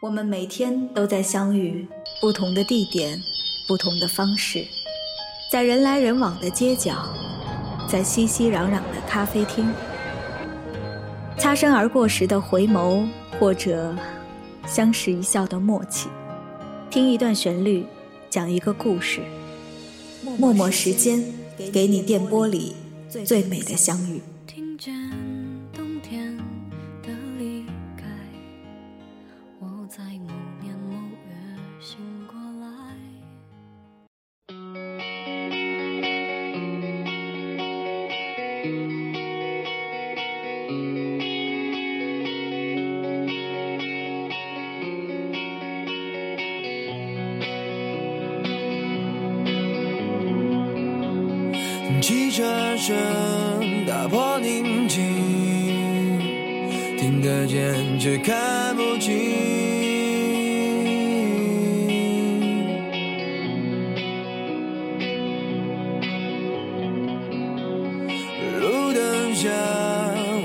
我们每天都在相遇，不同的地点，不同的方式，在人来人往的街角，在熙熙攘攘的咖啡厅，擦身而过时的回眸，或者相视一笑的默契，听一段旋律，讲一个故事，默默时间给你电波里最美的相遇。听见着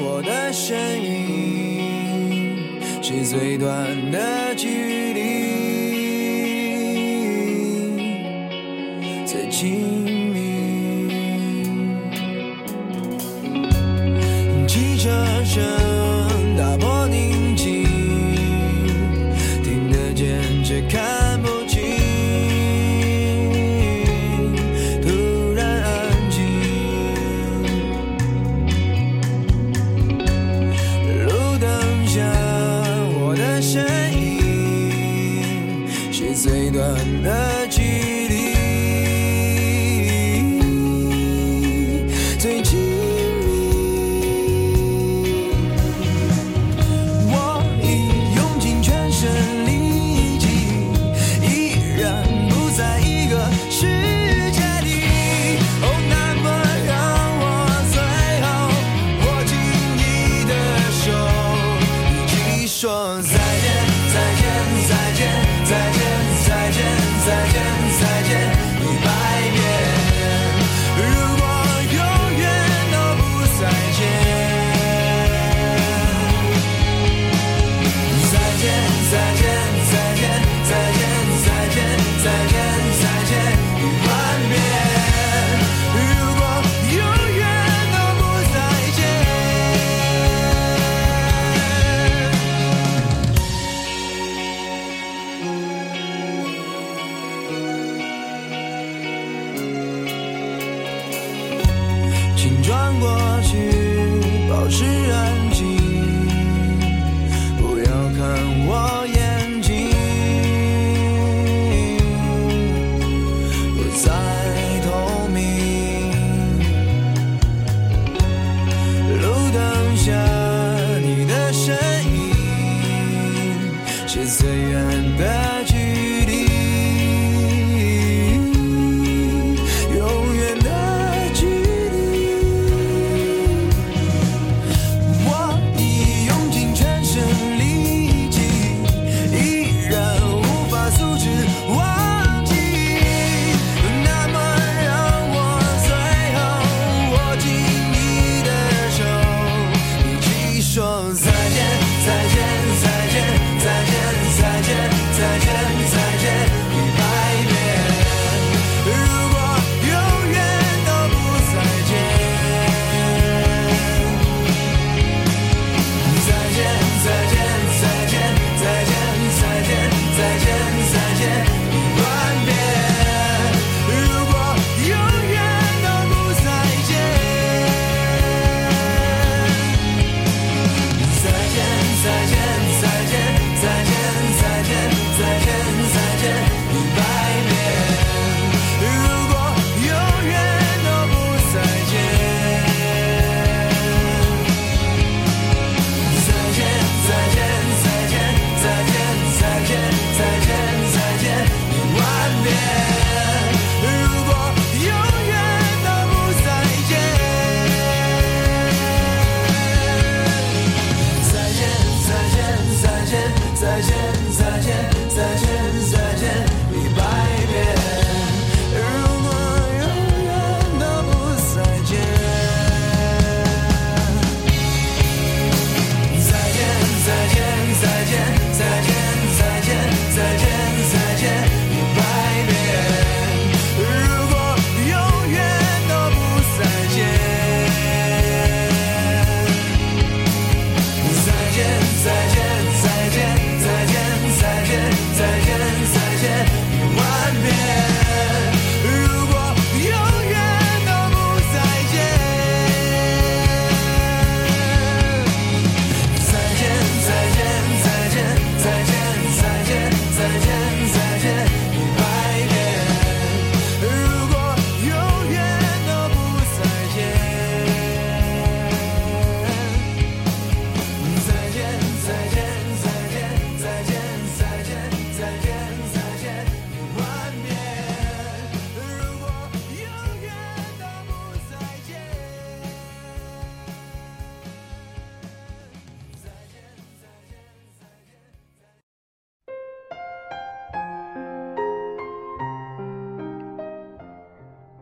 我的身影，是最短的距离。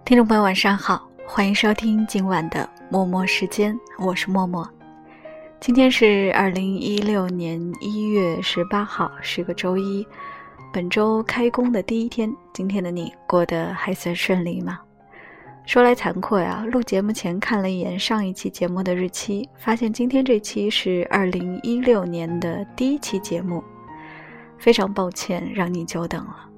听众朋友，晚上好，欢迎收听今晚的默默时间，我是默默。今天是二零一六年一月十八号，是个周一，本周开工的第一天。今天的你过得还算顺利吗？说来惭愧啊，录节目前看了一眼上一期节目的日期，发现今天这期是二零一六年的第一期节目，非常抱歉让你久等了。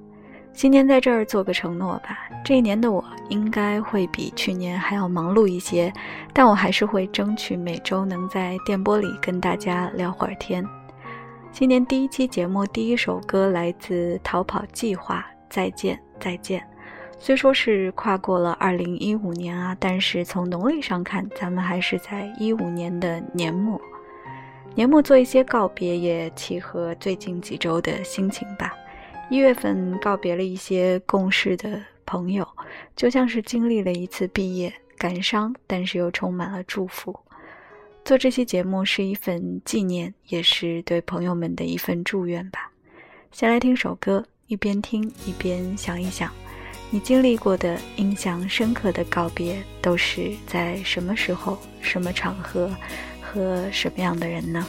新年在这儿做个承诺吧，这一年的我应该会比去年还要忙碌一些，但我还是会争取每周能在电波里跟大家聊会儿天。新年第一期节目第一首歌来自《逃跑计划》，再见再见。虽说是跨过了二零一五年啊，但是从农历上看，咱们还是在一五年的年末。年末做一些告别，也契合最近几周的心情吧。一月份告别了一些共事的朋友，就像是经历了一次毕业，感伤，但是又充满了祝福。做这期节目是一份纪念，也是对朋友们的一份祝愿吧。先来听首歌，一边听一边想一想，你经历过的印象深刻的告别，都是在什么时候、什么场合和什么样的人呢？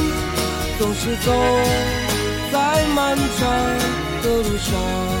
总是走在漫长的路上。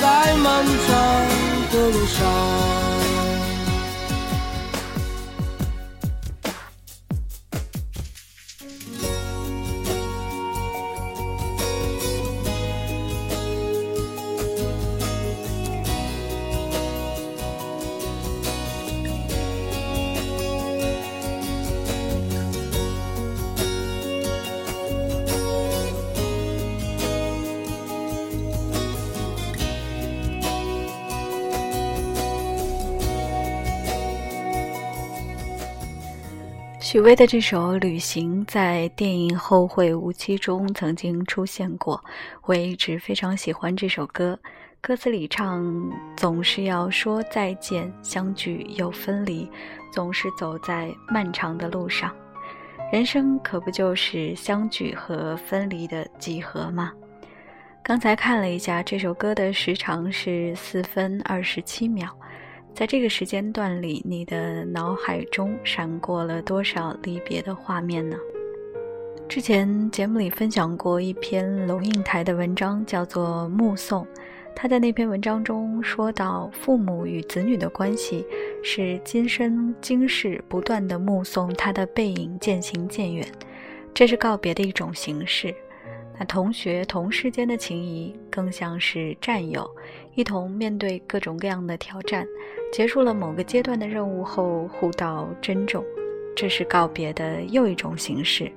在漫长的路上。许巍的这首《旅行》在电影《后会无期》中曾经出现过，我也一直非常喜欢这首歌。歌词里唱：“总是要说再见，相聚又分离，总是走在漫长的路上。”人生可不就是相聚和分离的几何吗？刚才看了一下这首歌的时长是四分二十七秒。在这个时间段里，你的脑海中闪过了多少离别的画面呢？之前节目里分享过一篇龙应台的文章，叫做《目送》。他在那篇文章中说到，父母与子女的关系是今生今世不断的目送他的背影渐行渐远，这是告别的一种形式。那同学同事间的情谊更像是战友，一同面对各种各样的挑战，结束了某个阶段的任务后互道珍重，这是告别的又一种形式。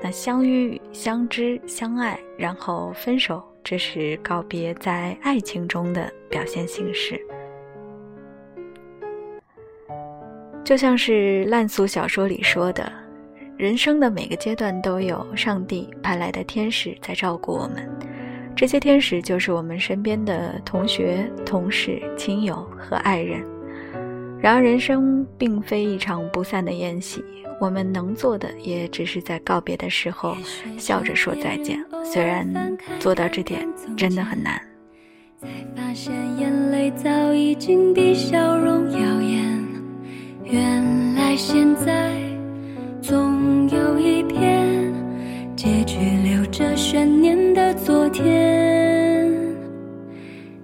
那相遇、相知、相爱，然后分手，这是告别在爱情中的表现形式。就像是烂俗小说里说的。人生的每个阶段都有上帝派来的天使在照顾我们，这些天使就是我们身边的同学、同事、亲友和爱人。然而，人生并非一场不散的宴席，我们能做的也只是在告别的时候笑着说再见。虽然做到这点真的很难。才发现眼泪早已经比笑容耀眼，原来现在。总有一片结局留着悬念的昨天，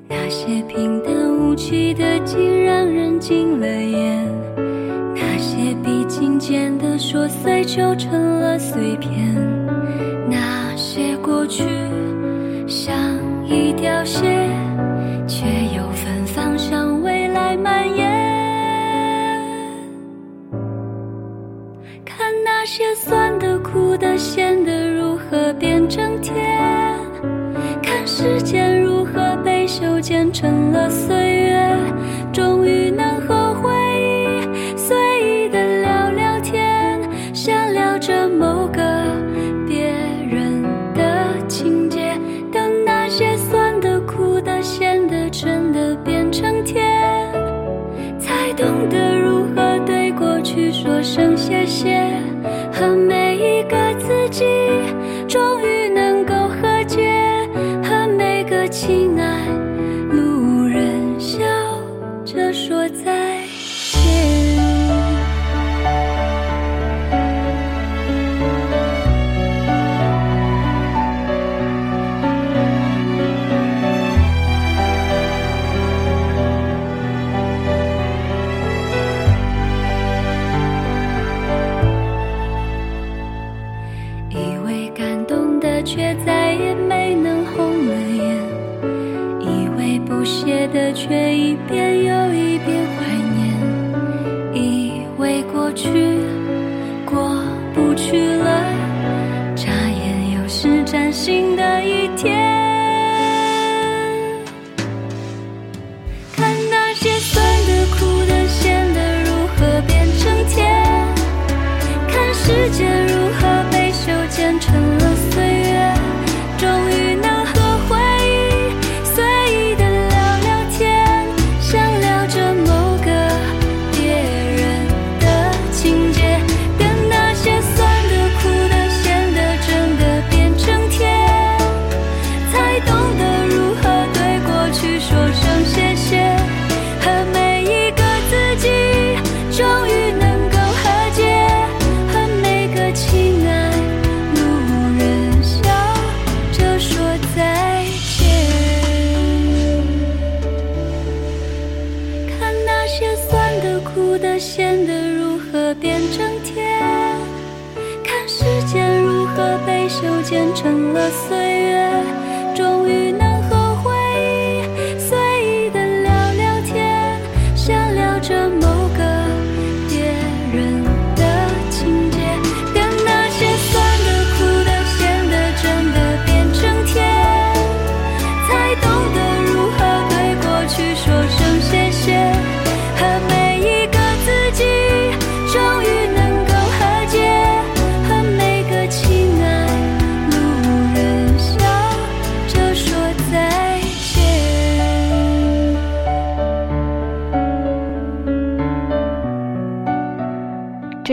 那些平淡无奇的竟让人惊了眼，那些笔尖间的说碎就成了碎片，那些过去像一条线，的、苦的、如何变成天？看时间如何被修剪成了岁月，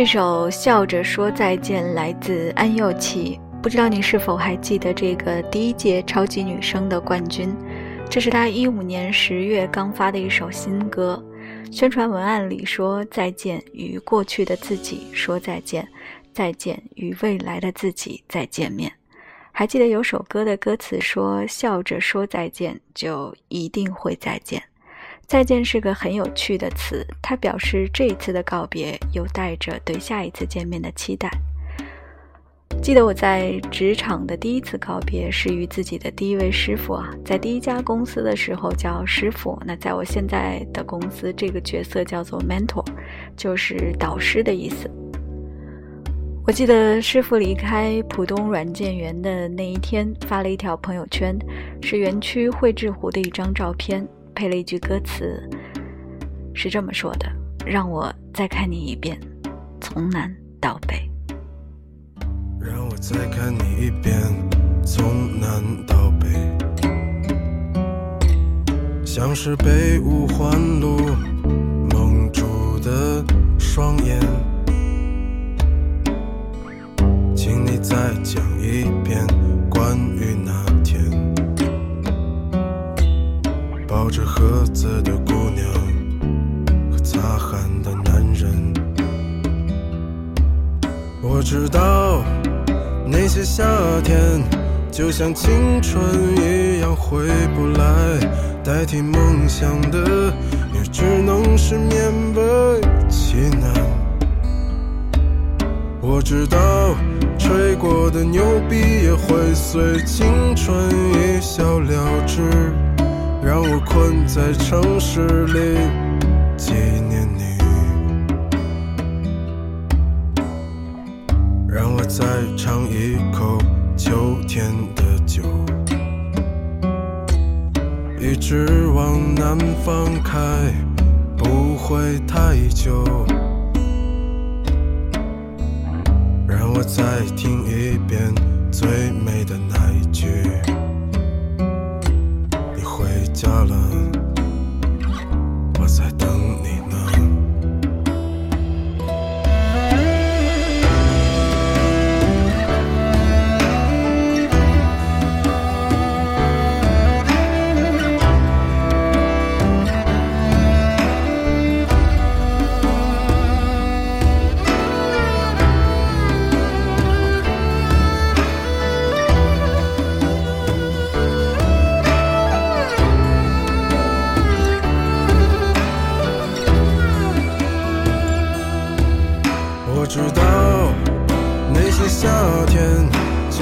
首《笑着说再见》来自安又琪，不知道你是否还记得这个第一届超级女声的冠军？这是她一五年十月刚发的一首新歌，宣传文案里说：“再见，与过去的自己说再见，再见，与未来的自己再见面。”还记得有首歌的歌词说：“笑着说再见，就一定会再见。”再见是个很有趣的词，它表示这一次的告别又带着对下一次见面的期待。记得我在职场的第一次告别是与自己的第一位师傅啊，在第一家公司的时候叫师傅，那在我现在的公司，这个角色叫做 mentor，就是导师的意思。我记得师傅离开浦东软件园的那一天，发了一条朋友圈，是园区绘制湖的一张照片。配了一句歌词，是这么说的：“让我再看你一遍，从南到北。”让我再看你一遍，从南到北，像是被五环路蒙住的双眼，请你再讲一遍关于那。抱着盒子的姑娘和擦汗的男人，我知道那些夏天就像青春一样回不来，代替梦想的也只能是勉为其难。我知道吹过的牛逼也会随青春一笑了之。让我困在城市里纪念你，让我再尝一口秋天的酒，一直往南方开，不会太久。让我再听一遍最美的那一句。家了。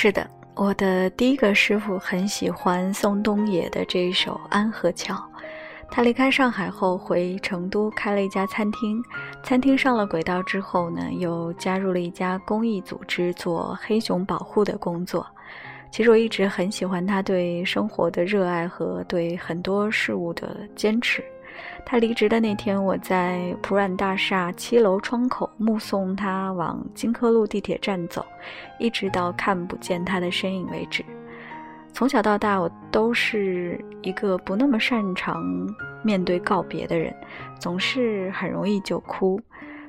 是的，我的第一个师傅很喜欢宋冬野的这一首《安河桥》。他离开上海后回成都开了一家餐厅，餐厅上了轨道之后呢，又加入了一家公益组织做黑熊保护的工作。其实我一直很喜欢他对生活的热爱和对很多事物的坚持。他离职的那天，我在普软大厦七楼窗口目送他往金科路地铁站走，一直到看不见他的身影为止。从小到大，我都是一个不那么擅长面对告别的人，总是很容易就哭。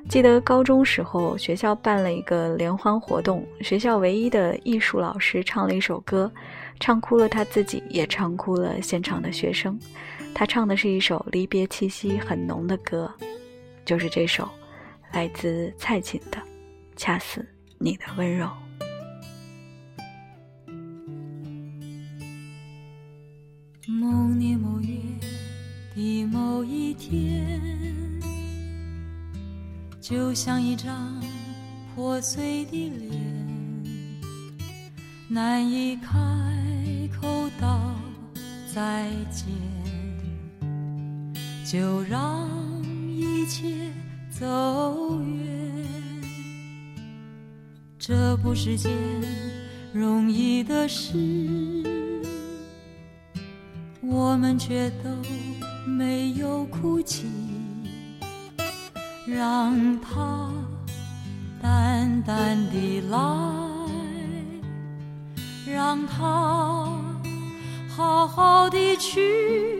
记得高中时候，学校办了一个联欢活动，学校唯一的艺术老师唱了一首歌，唱哭了他自己，也唱哭了现场的学生。他唱的是一首离别气息很浓的歌，就是这首来自蔡琴的《恰似你的温柔》。某年某月的某一天，就像一张破碎的脸，难以开口道再见，就让一切走远。这不是件容易的事。我们却都没有哭泣，让它淡淡的来，让它好好的去。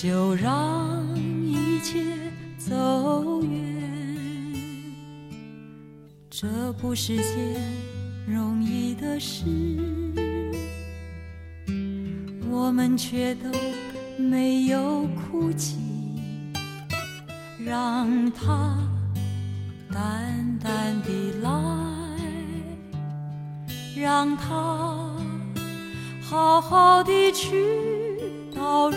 就让一切走远。这不是件容易的事。我们却都没有哭泣，让它淡淡的来，让它好好的去。到如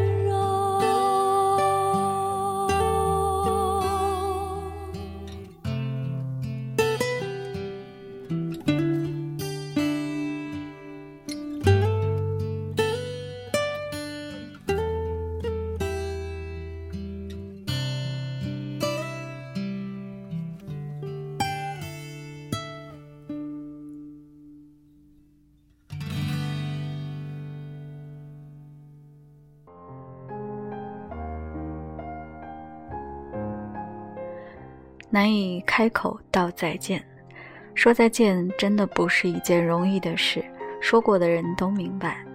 难以开口道再见，说再见真的不是一件容易的事。说过的人都明白，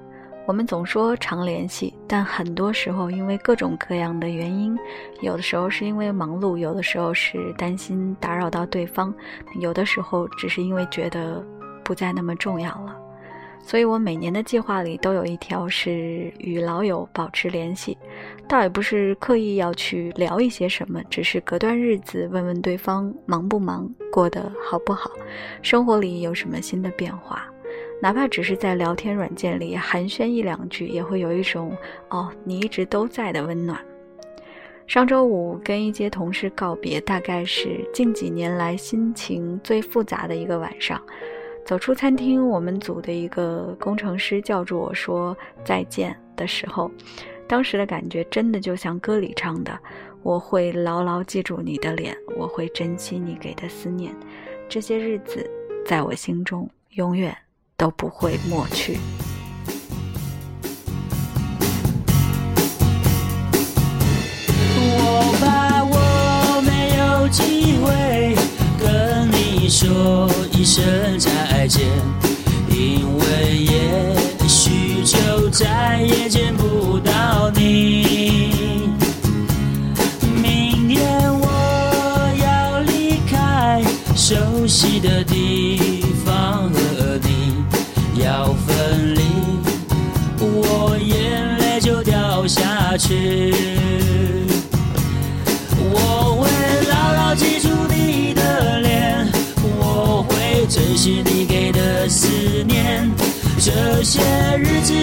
我们总说常联系，但很多时候因为各种各样的原因，有的时候是因为忙碌，有的时候是担心打扰到对方，有的时候只是因为觉得不再那么重要了。所以我每年的计划里都有一条是与老友保持联系，倒也不是刻意要去聊一些什么，只是隔段日子问问对方忙不忙，过得好不好，生活里有什么新的变化，哪怕只是在聊天软件里寒暄一两句，也会有一种哦你一直都在的温暖。上周五跟一些同事告别，大概是近几年来心情最复杂的一个晚上。走出餐厅，我们组的一个工程师叫住我说再见的时候，当时的感觉真的就像歌里唱的：“我会牢牢记住你的脸，我会珍惜你给的思念，这些日子在我心中永远都不会抹去。”我怕我没有机会说一声再见，因为也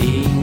因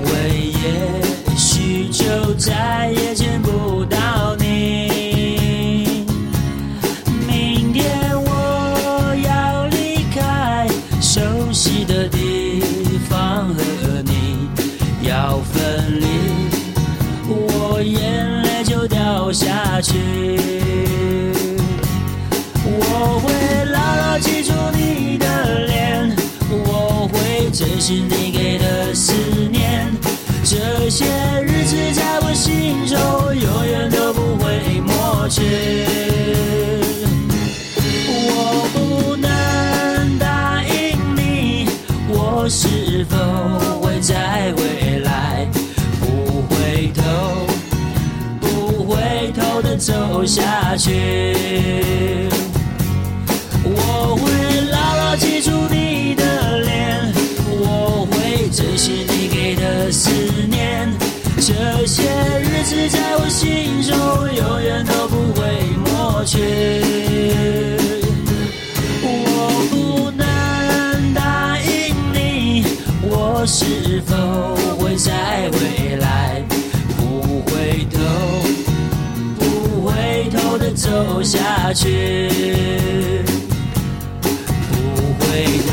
下去。我会牢牢记住你的脸，我会珍惜你下去。不回头，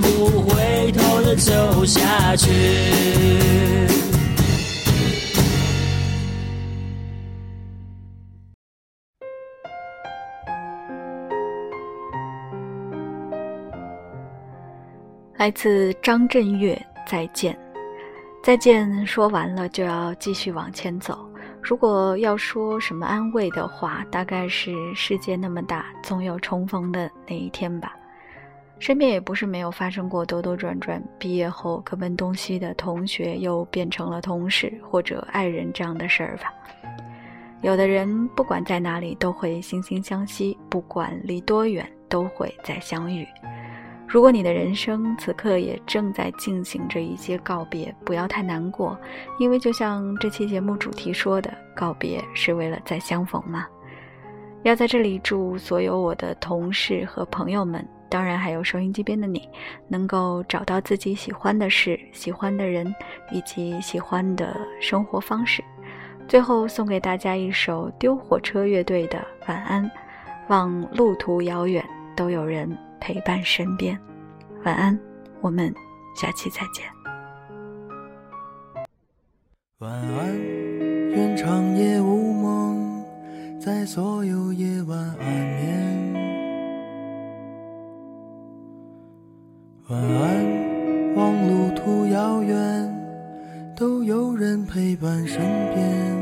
不回头的走下去。来自张震岳，再见，再见，说完了就要继续往前走。如果要说什么安慰的话，大概是世界那么大，总有重逢的那一天吧。身边也不是没有发生过兜兜转转，毕业后各奔东西的同学又变成了同事或者爱人这样的事儿吧。有的人不管在哪里都会惺惺相惜，不管离多远都会再相遇。如果你的人生此刻也正在进行着一些告别，不要太难过，因为就像这期节目主题说的，告别是为了再相逢嘛。要在这里祝所有我的同事和朋友们，当然还有收音机边的你，能够找到自己喜欢的事、喜欢的人以及喜欢的生活方式。最后送给大家一首丢火车乐队的《晚安》，望路途遥远都有人。陪伴身边，晚安，我们下期再见。晚安，愿长夜无梦，在所有夜晚安眠。晚安，望路途遥远，都有人陪伴身边。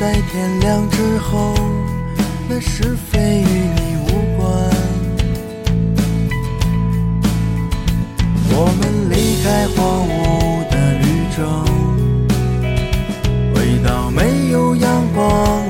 在天亮之后，那是非与你无关。我们离开荒芜的绿洲，回到没有阳光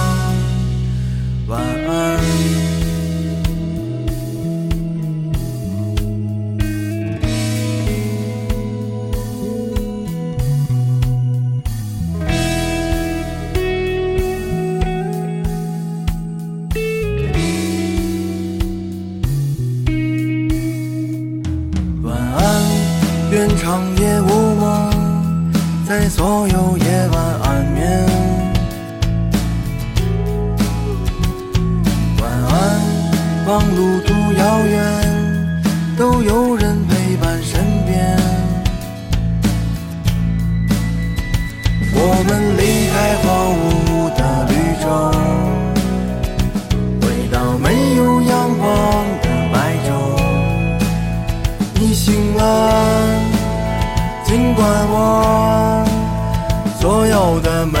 所有的美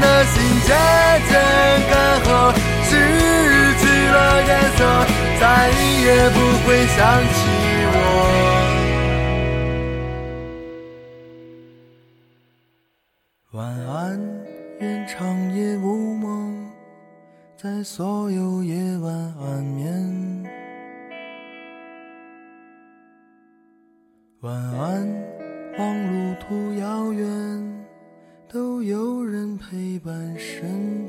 的心渐渐干涸，失去了颜色，再也不会想起我。晚安，愿长夜无梦，在所有夜晚安眠。晚安，望路途遥远，都有人陪伴身边。